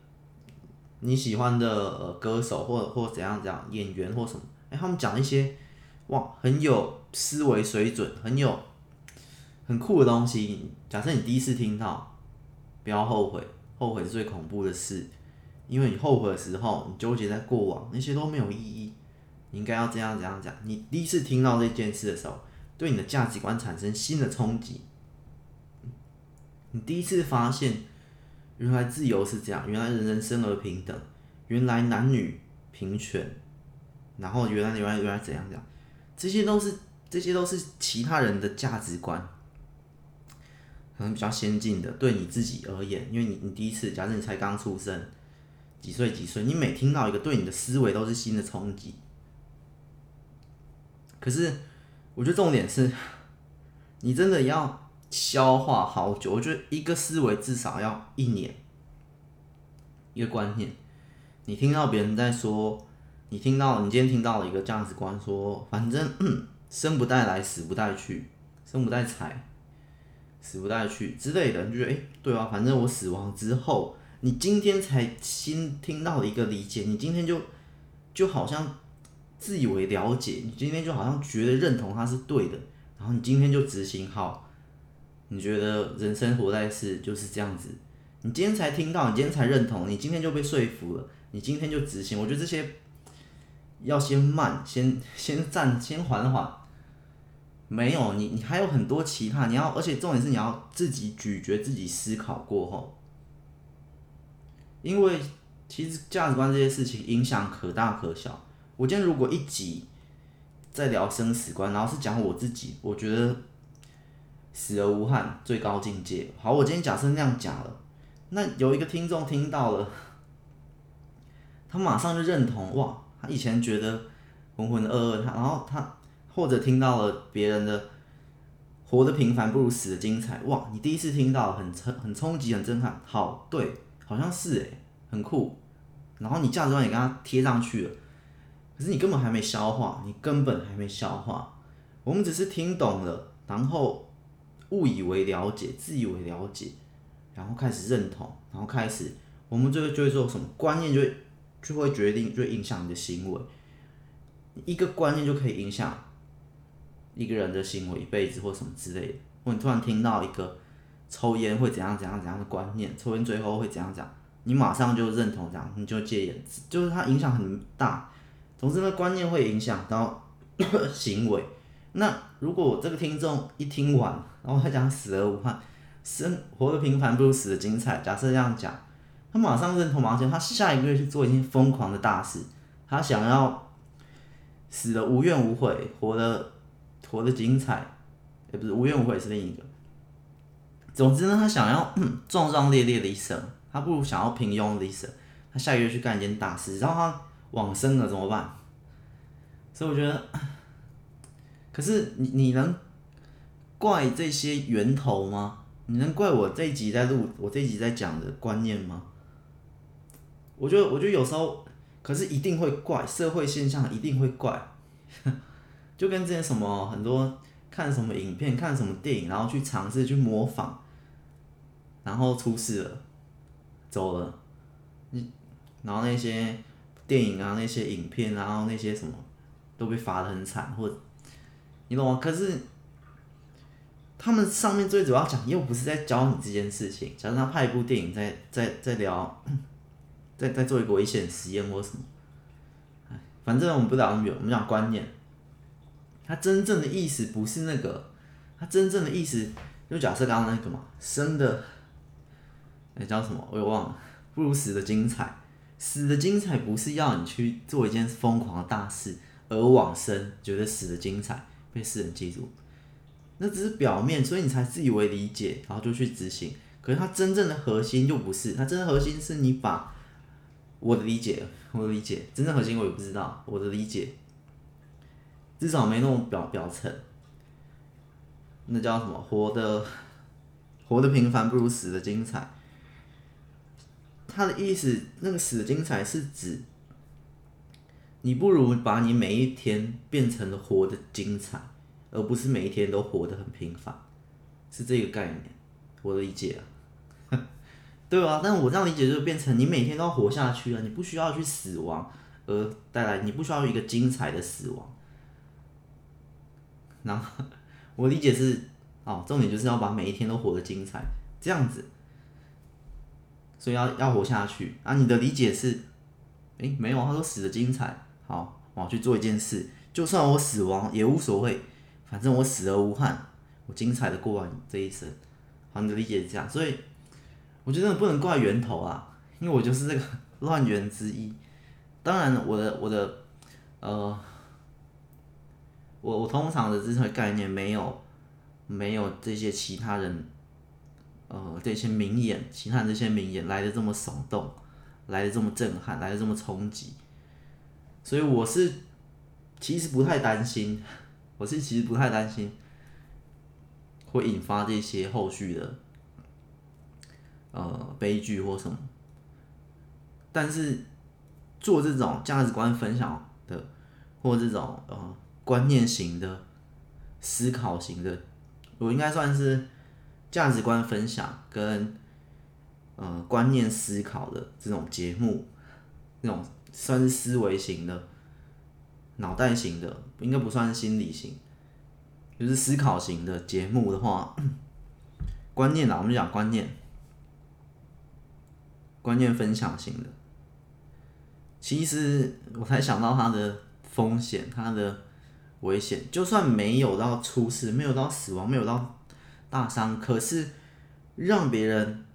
你喜欢的呃歌手或或怎样怎样演员或什么，哎、他们讲一些哇很有思维水准、很有很酷的东西。假设你第一次听到，不要后悔，后悔是最恐怖的事，因为你后悔的时候，你纠结在过往，那些都没有意义。你应该要这样这样讲。你第一次听到这件事的时候，对你的价值观产生新的冲击。你第一次发现，原来自由是这样，原来人人生而平等，原来男女平权，然后原来原来原来怎样怎样，这些都是这些都是其他人的价值观，可能比较先进的。对你自己而言，因为你你第一次，假设你才刚出生，几岁几岁，你每听到一个，对你的思维都是新的冲击。可是，我觉得重点是，你真的要消化好久。我觉得一个思维至少要一年，一个观念。你听到别人在说，你听到你今天听到了一个价值观，说反正生不带来，死不带去，生不带财，死不带去之类的，你就觉得诶，对啊，反正我死亡之后，你今天才新听到一个理解，你今天就就好像。自以为了解，你今天就好像觉得认同他是对的，然后你今天就执行好，你觉得人生活在世就是这样子，你今天才听到，你今天才认同，你今天就被说服了，你今天就执行。我觉得这些要先慢，先先暂，先缓缓。没有你，你还有很多其他，你要，而且重点是你要自己咀嚼，自己思考过后，因为其实价值观这些事情影响可大可小。我今天如果一集在聊生死观，然后是讲我自己，我觉得死而无憾最高境界。好，我今天假设那样讲了，那有一个听众听到了，他马上就认同哇，他以前觉得浑浑噩噩，他然后他或者听到了别人的活得平凡不如死的精彩，哇，你第一次听到很冲很冲击很震撼，好对，好像是诶，很酷，然后你价值观也跟他贴上去了。可是你根本还没消化，你根本还没消化。我们只是听懂了，然后误以为了解，自以为了解，然后开始认同，然后开始，我们就会就会做什么观念就会就会决定，就会影响你的行为。一个观念就可以影响一个人的行为一辈子或什么之类的。或你突然听到一个抽烟会怎样怎样怎样的观念，抽烟最后会怎样怎样，你马上就认同这样，你就戒烟，就是它影响很大。总之呢，观念会影响到行为。那如果这个听众一听完，然后他讲死而无憾，生活得平凡不如死得精彩。假设这样讲，他马上认同，马上他下一个月去做一件疯狂的大事，他想要死得无怨无悔，活得活得精彩，也不是无怨无悔是另一个。总之呢，他想要壮壮烈烈的一生，他不如想要平庸的一生。他下个月去干一件大事，然后他。往生了怎么办？所以我觉得，可是你你能怪这些源头吗？你能怪我这一集在录，我这一集在讲的观念吗？我觉得，我觉得有时候，可是一定会怪社会现象，一定会怪，就跟之前什么很多看什么影片、看什么电影，然后去尝试去模仿，然后出事了，走了，你然后那些。电影啊，那些影片，然后那些什么，都被罚得很惨，或者你懂吗？可是他们上面最主要讲，又不是在教你这件事情。假如他拍一部电影在，在在聊，在在做一个危险实验或什么，反正我们不聊那么远，我们讲观念。他真正的意思不是那个，他真正的意思就假设刚刚那个嘛，生的，那叫什么？我也忘了。不如死的精彩。死的精彩不是要你去做一件疯狂的大事而往生，觉得死的精彩被世人记住，那只是表面，所以你才自以为理解，然后就去执行。可是它真正的核心又不是，它真的核心是你把我的理解，我的理解，真正核心我也不知道，我的理解至少没那种表表层，那叫什么？活的活的平凡不如死的精彩。他的意思，那个死的精彩是指，你不如把你每一天变成了活的精彩，而不是每一天都活得很平凡，是这个概念，我的理解啊，对啊？但我这样理解就变成你每天都要活下去啊，你不需要去死亡而带来，你不需要一个精彩的死亡。然后我理解是，哦，重点就是要把每一天都活得精彩，这样子。所以要要活下去啊！你的理解是，诶、没有，他说死的精彩。好，我要去做一件事，就算我死亡也无所谓，反正我死而无憾，我精彩的过完这一生。好，你的理解是这样，所以我觉得不能怪源头啊，因为我就是这个 乱源之一。当然，我的我的呃，我我通常的这些概念没有没有这些其他人。呃，这些名言，其他这些名言来的这么耸动，来的这么震撼，来的这么冲击，所以我是其实不太担心，我是其实不太担心会引发这些后续的呃悲剧或什么。但是做这种价值观分享的，或这种呃观念型的、思考型的，我应该算是。价值观分享跟呃观念思考的这种节目，那种算是思维型的、脑袋型的，应该不算是心理型，就是思考型的节目的话，观念啊，我们讲观念，观念分享型的，其实我才想到它的风险，它的危险，就算没有到出事，没有到死亡，没有到。大伤，可是让别人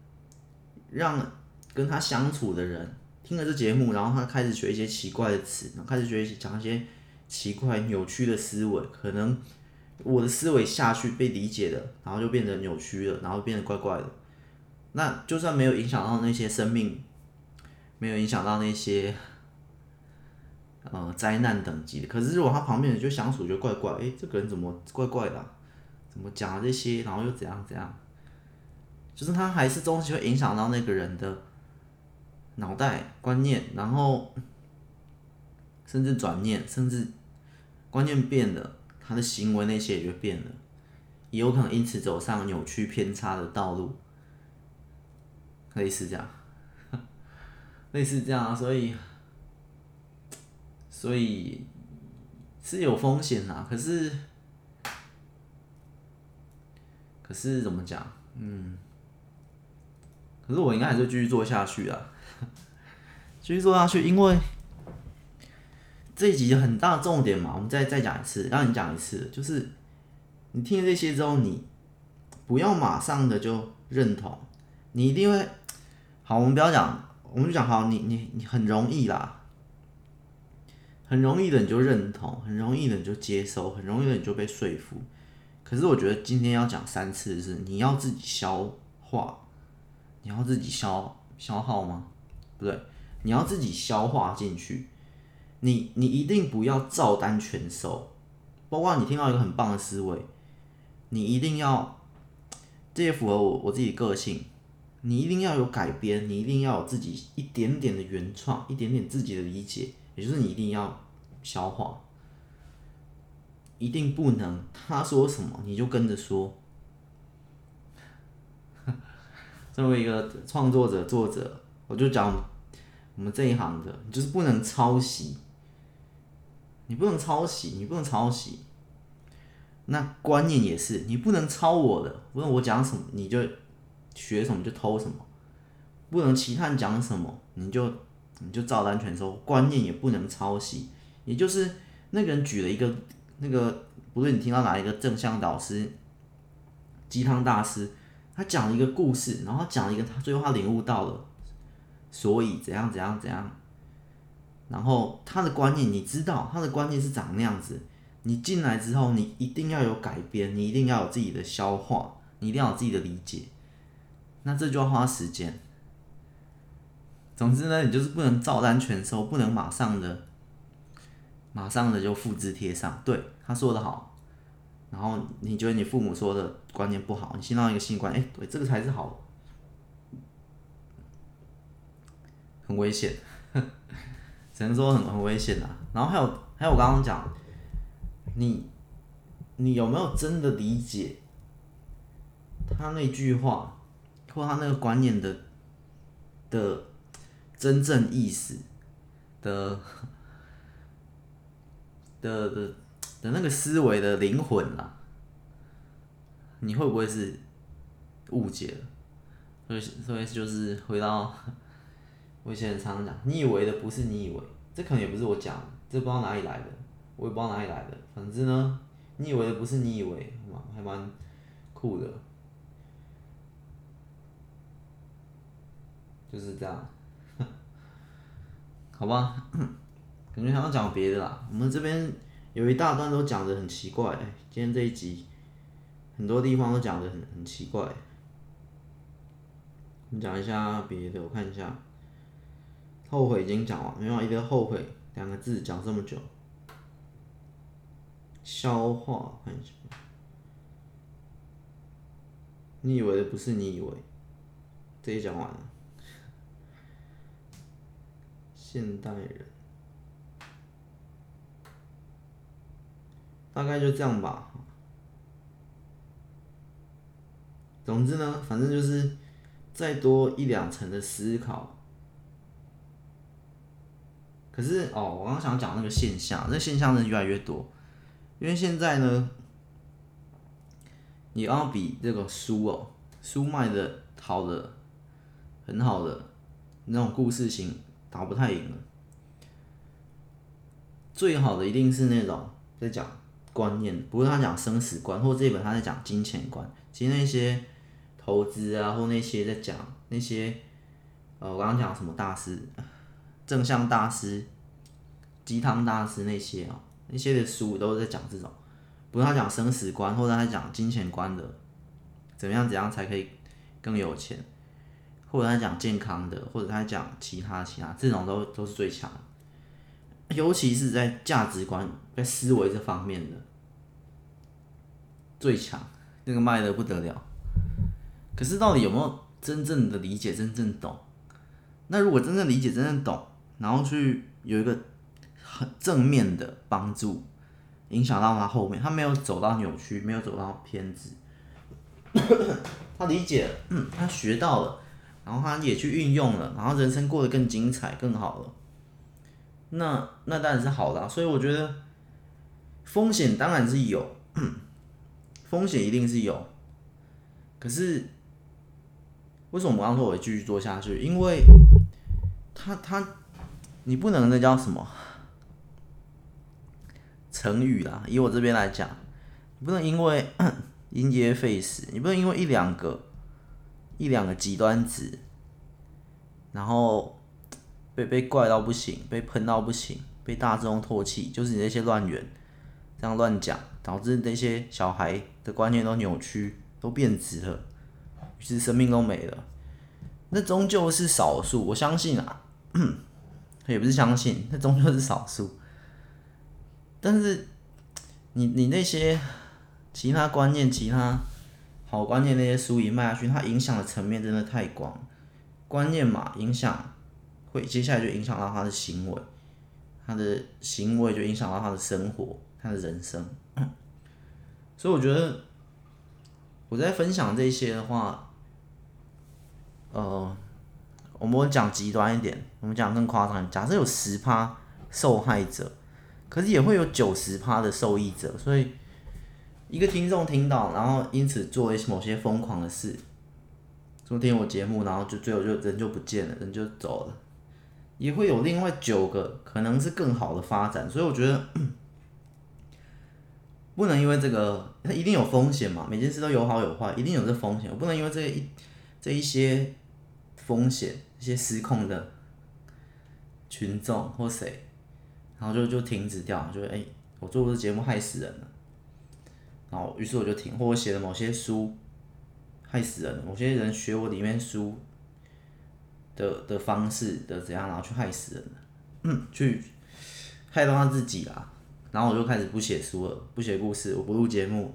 让跟他相处的人听了这节目，然后他开始学一些奇怪的词，然后开始学习讲一些奇怪扭曲的思维，可能我的思维下去被理解了，然后就变得扭曲了，然后变得怪怪的。那就算没有影响到那些生命，没有影响到那些呃灾难等级的，可是如果他旁边人就相处就怪怪，诶，这个人怎么怪怪的？怎么讲这些，然后又怎样怎样，就是他还是东西会影响到那个人的脑袋观念，然后 甚至转念，甚至观念变了，他的行为那些也就变了，也有可能因此走上扭曲偏差的道路，类似这样，类似这样啊，所以所以是有风险啊，可是。可是怎么讲？嗯，可是我应该还是继续做下去啊，继续做下去，因为这一集很大重点嘛。我们再再讲一次，让你讲一次，就是你听了这些之后，你不要马上的就认同，你一定会好。我们不要讲，我们就讲好，你你你很容易啦，很容易的你就认同，很容易的你就接受，很容易的你就被说服。可是我觉得今天要讲三次是你要自己消化，你要自己消消耗吗？不对，你要自己消化进去。你你一定不要照单全收，包括你听到一个很棒的思维，你一定要，这也符合我我自己个性。你一定要有改编，你一定要有自己一点点的原创，一点点自己的理解，也就是你一定要消化。一定不能，他说什么你就跟着说。作为一个创作者、作者，我就讲我们这一行的，你就是不能抄袭，你不能抄袭，你不能抄袭。那观念也是，你不能抄我的，不能我讲什么你就学什么就偷什么，不能其他人讲什么你就你就照单全收。观念也不能抄袭，也就是那个人举了一个。那个不论你听到哪一个正向导师、鸡汤大师，他讲了一个故事，然后讲了一个他最后他领悟到了所以怎样怎样怎样。然后他的观念，你知道他的观念是长那样子。你进来之后，你一定要有改变，你一定要有自己的消化，你一定要有自己的理解。那这就要花时间。总之呢，你就是不能照单全收，不能马上的，马上的就复制贴上。对，他说的好。然后你觉得你父母说的观念不好，你新到一个新观，哎，对，这个才是好，很危险，只能说很很危险啊。然后还有还有我刚刚讲，你你有没有真的理解他那句话，或他那个观念的的真正意思的的的？的那个思维的灵魂啦，你会不会是误解了？所以，所以就是回到我以前常常讲，你以为的不是你以为，这可能也不是我讲，这不知道哪里来的，我也不知道哪里来的。反正呢，你以为的不是你以为，还蛮酷的，就是这样，好吧？感觉想要讲别的啦，我们这边。有一大段都讲的很奇怪，今天这一集很多地方都讲的很很奇怪。你讲一下别的，我看一下。后悔已经讲完，没有一个后悔两个字讲这么久。消化，看一下。你以为的不是你以为，这一讲完了。现代人。大概就这样吧。总之呢，反正就是再多一两层的思考。可是哦，我刚想讲那个现象，那现象是越来越多，因为现在呢，你要比这个书哦，书卖的好的，很好的那种故事型打不太赢了。最好的一定是那种在讲。观念，不过他讲生死观，或者这一本他在讲金钱观。其实那些投资啊，或那些在讲那些，呃，我刚刚讲什么大师，正向大师、鸡汤大师那些啊，那些的书都是在讲这种。不是他讲生死观，或者他讲金钱观的，怎么样怎样才可以更有钱，或者他讲健康的，或者他讲其他其他，这种都都是最强。尤其是在价值观、在思维这方面的最强，那个卖的不得了。可是到底有没有真正的理解、真正懂？那如果真正理解、真正懂，然后去有一个很正面的帮助，影响到他后面，他没有走到扭曲，没有走到偏执，他理解，他学到了，然后他也去运用了，然后人生过得更精彩、更好了。那那当然是好的，所以我觉得风险当然是有，风险一定是有。可是为什么我刚说我会继续做下去？因为他他你不能那叫什么成语啦，以我这边来讲，你不能因为因噎废食，你不能因为一两个一两个极端值，然后。被被怪到不行，被喷到不行，被大众唾弃，就是你那些乱源，这样乱讲，导致那些小孩的观念都扭曲，都变质了，于是生命都没了。那终究是少数，我相信啊，也不是相信，那终究是少数。但是你你那些其他观念、其他好观念那些书一卖下去，它影响的层面真的太广，观念嘛，影响。会接下来就影响到他的行为，他的行为就影响到他的生活，他的人生。所以我觉得我在分享这些的话，呃，我们讲极端一点，我们讲更夸张。假设有十趴受害者，可是也会有九十趴的受益者。所以一个听众听到，然后因此做一些某些疯狂的事，说听我节目，然后就最后就人就不见了，人就走了。也会有另外九个可能是更好的发展，所以我觉得不能因为这个，它一定有风险嘛，每件事都有好有坏，一定有这风险。我不能因为这一这一些风险、一些失控的群众或谁，然后就就停止掉，就是哎、我做这节目害死人了，然后于是我就停，或我写的某些书害死人，某些人学我里面书的的方式的怎样，然后去害死人，嗯，去害到他自己啦，然后我就开始不写书了，不写故事，我不录节目，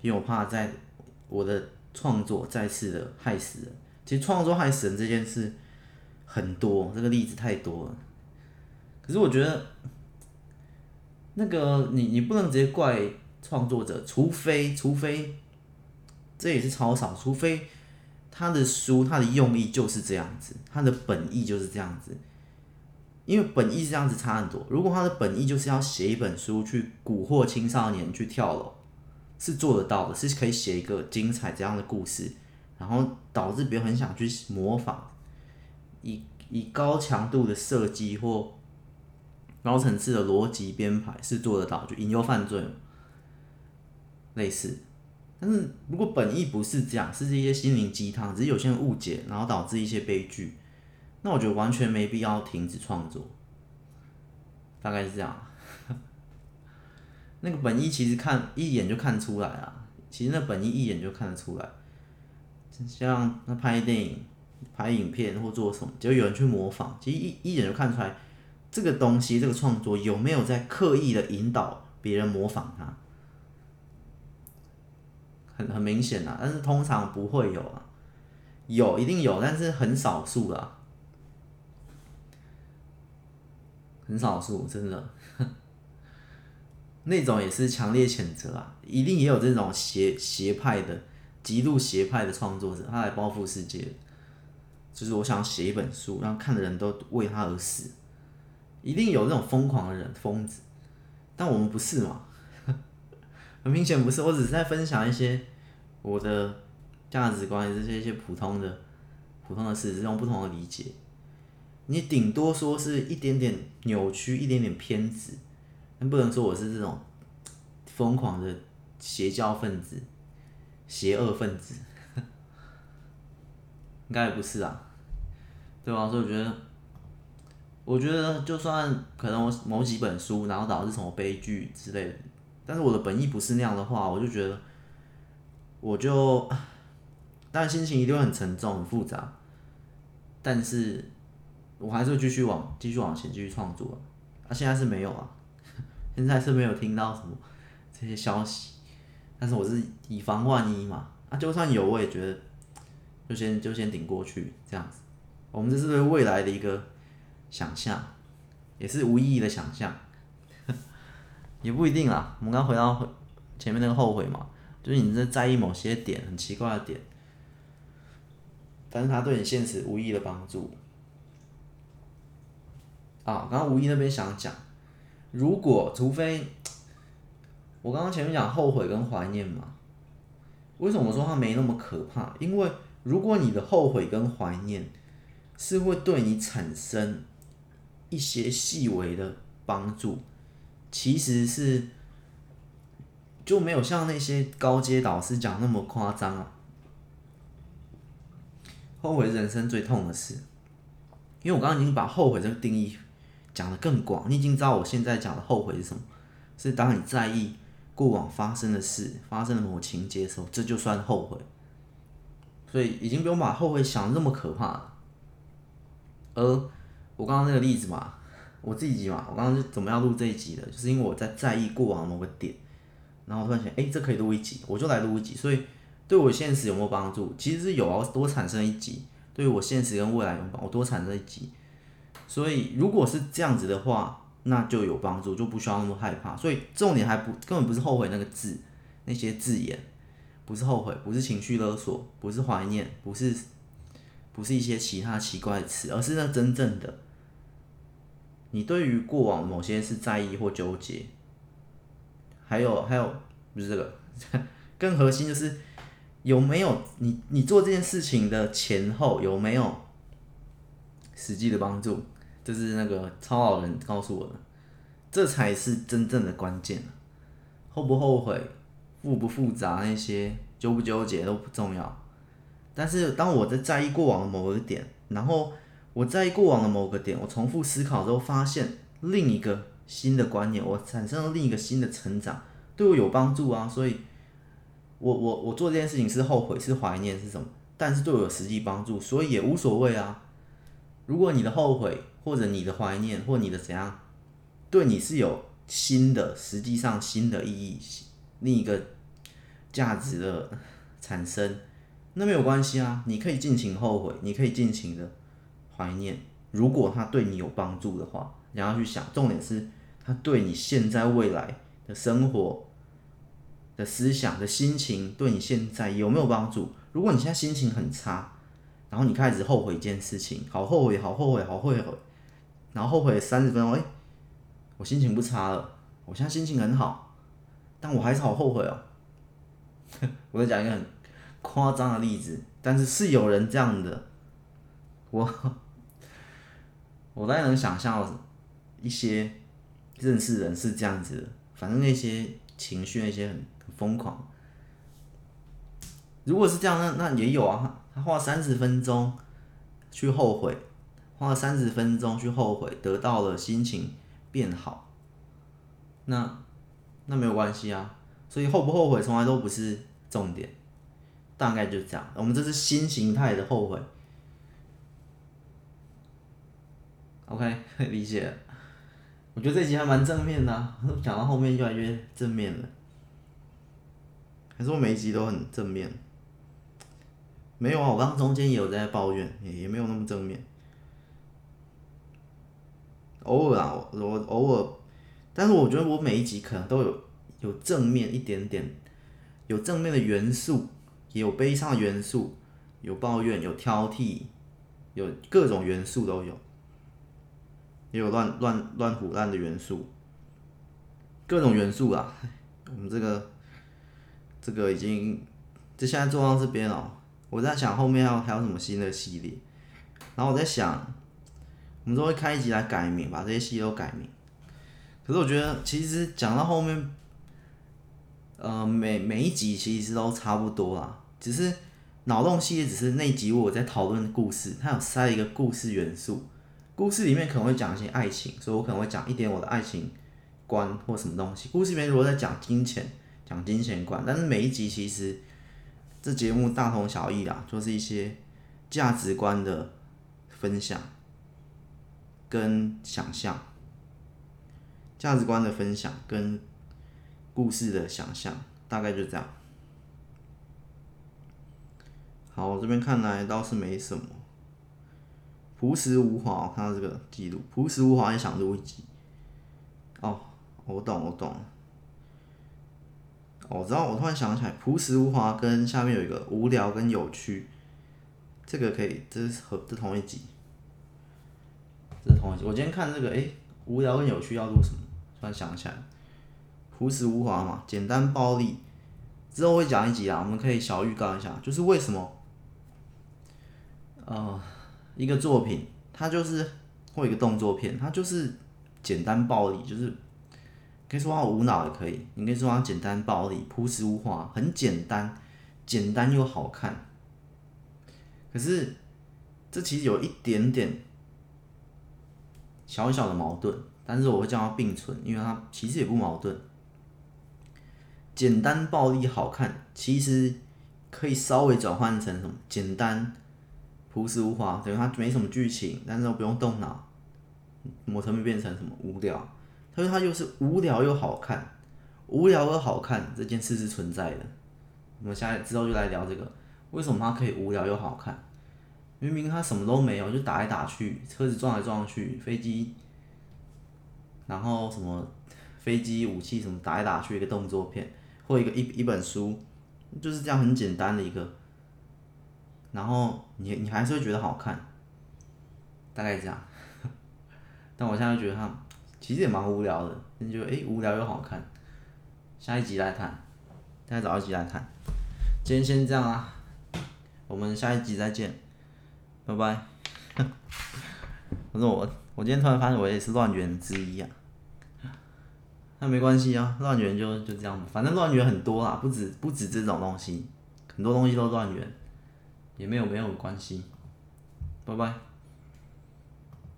因为我怕在我的创作再次的害死人。其实创作害死人这件事很多，这个例子太多了。可是我觉得，那个你你不能直接怪创作者，除非除非，这也是超少，除非他的书他的用意就是这样子，他的本意就是这样子。因为本意是这样子差很多。如果他的本意就是要写一本书去蛊惑青少年去跳楼，是做得到的，是可以写一个精彩这样的故事。然后导致别人很想去模仿，以以高强度的设计或高层次的逻辑编排是做得到，就引诱犯罪类似。但是如果本意不是这样，是这些心灵鸡汤，只是有些人误解，然后导致一些悲剧，那我觉得完全没必要停止创作。大概是这样。那个本意其实看一眼就看出来了，其实那本意一眼就看得出来。像那拍电影、拍影片或做什么，就有人去模仿，其实一一眼就看出来，这个东西、这个创作有没有在刻意的引导别人模仿它，很很明显啊。但是通常不会有啊，有一定有，但是很少数啦，很少数，真的，那种也是强烈谴责啊，一定也有这种邪邪派的。极度邪派的创作者，他来报复世界，就是我想写一本书，让看的人都为他而死，一定有这种疯狂的人，疯子，但我们不是嘛？很明显不是，我只是在分享一些我的价值观，这些一些普通的、普通的事，这种不同的理解，你顶多说是一点点扭曲，一点点偏执，但不能说我是这种疯狂的邪教分子。邪恶分子，应该也不是啊，对吧？所以我觉得，我觉得就算可能我某几本书，然后导致什么悲剧之类的，但是我的本意不是那样的话，我就觉得，我就，当然心情一定会很沉重、很复杂，但是我还是继续往继续往前继续创作啊。啊现在是没有啊，现在是没有听到什么这些消息。但是我是以防万一嘛，啊，就算有，我也觉得就先就先顶过去这样子。我们这是对未来的一个想象，也是无意义的想象，也不一定啦。我们刚回到前面那个后悔嘛，就是你在在意某些点，很奇怪的点，但是他对你现实无意义的帮助。啊，刚刚无意那边想讲，如果除非。我刚刚前面讲后悔跟怀念嘛，为什么我说它没那么可怕？因为如果你的后悔跟怀念是会对你产生一些细微的帮助，其实是就没有像那些高阶导师讲那么夸张啊。后悔是人生最痛的事，因为我刚刚已经把后悔这个定义讲的更广，你已经知道我现在讲的后悔是什么，是当你在意。过往发生的事，发生的某情节的时候，这就算后悔，所以已经不用把后悔想得那么可怕了。而我刚刚那个例子嘛，我自己嘛，我刚刚是怎么样录这一集的，就是因为我在在意过往某个点，然后突然想，哎，这可以录一集，我就来录一集。所以对我现实有没有帮助？其实是有啊，多产生一集。对于我现实跟未来有帮，我多产生一集。所以如果是这样子的话。那就有帮助，就不需要那么害怕。所以重点还不根本不是后悔那个字，那些字眼，不是后悔，不是情绪勒索，不是怀念，不是不是一些其他奇怪的词，而是那真正的你对于过往某些事在意或纠结。还有还有不是这个，更核心就是有没有你你做这件事情的前后有没有实际的帮助？就是那个超老人告诉我的，这才是真正的关键。后不后悔、复不复杂，那些纠不纠结都不重要，但是当我在在意过往的某个点，然后我在意过往的某个点，我重复思考之后，发现另一个新的观念，我产生了另一个新的成长，对我有帮助啊。所以，我我我做这件事情是后悔，是怀念，是什么？但是对我有实际帮助，所以也无所谓啊。如果你的后悔，或者你的怀念，或你的怎样，对你是有新的，实际上新的意义，另一个价值的产生。那没有关系啊，你可以尽情后悔，你可以尽情的怀念。如果它对你有帮助的话，你要去想，重点是它对你现在未来的生活的思想的心情，对你现在有没有帮助？如果你现在心情很差，然后你开始后悔一件事情，好后悔，好后悔，好后悔，然后后悔三十分钟，哎，我心情不差了，我现在心情很好，但我还是好后悔哦。我再讲一个很。夸张的例子，但是是有人这样的，我我大概能想象一些认识人是这样子的，反正那些情绪那些很很疯狂。如果是这样，那那也有啊，他花三十分钟去后悔，花了三十分钟去后悔，得到了心情变好，那那没有关系啊，所以后不后悔从来都不是重点。大概就这样，我们这是新形态的后悔。OK，理解。我觉得这集还蛮正面的，讲到后面越来越正面了。还是我每一集都很正面？没有啊，我刚中间也有在抱怨，也没有那么正面。偶尔啊，我偶尔，但是我觉得我每一集可能都有有正面一点点，有正面的元素。也有悲伤的元素，有抱怨，有挑剔，有各种元素都有，也有乱乱乱唬烂的元素，各种元素啊。我们这个这个已经，这现在做到这边了。我在想后面还有还有什么新的系列，然后我在想，们都会开一集来改名，把这些戏都改名。可是我觉得，其实讲到后面。呃，每每一集其实都差不多啦，只是脑洞系列只是那集我在讨论故事，它有塞一个故事元素，故事里面可能会讲一些爱情，所以我可能会讲一点我的爱情观或什么东西。故事里面如果在讲金钱，讲金钱观，但是每一集其实这节目大同小异啦，就是一些价值观的分享跟想象，价值观的分享跟。故事的想象大概就这样。好，我这边看来倒是没什么。朴实无华，我看到这个记录，朴实无华也想录一集。哦，我懂，我懂。我知道，我突然想起来，朴实无华跟下面有一个无聊跟有趣，这个可以，这是和这同一集。这是同一集。我今天看这个，哎，无聊跟有趣要录什么？突然想起来。朴实无华嘛，简单暴力，之后会讲一集啊，我们可以小预告一下，就是为什么，呃，一个作品它就是或一个动作片，它就是简单暴力，就是可以说它无脑也可以，你可以说它简单暴力，朴实无华，很简单，简单又好看。可是这其实有一点点小小的矛盾，但是我会叫它并存，因为它其实也不矛盾。简单暴力好看，其实可以稍微转换成什么？简单朴实无华，等于它没什么剧情，但是又不用动脑，模特会变成什么？无聊。所以它就是无聊又好看，无聊又好看这件事是存在的。我们下来之后就来聊这个，为什么它可以无聊又好看？明明他什么都没有，就打来打去，车子撞来撞去，飞机，然后什么飞机武器什么打来打去一个动作片。或一个一一本书，就是这样很简单的一个，然后你你还是会觉得好看，大概这样。但我现在觉得他其实也蛮无聊的，你觉得诶无聊又好看，下一集来看，再找一集来看。今天先这样啊，我们下一集再见，拜拜。反正我我今天突然发现我也是乱源之一啊。那没关系啊，乱源就就这样吧，反正乱源很多啦，不止不止这种东西，很多东西都乱源，也没有没有关系。拜拜。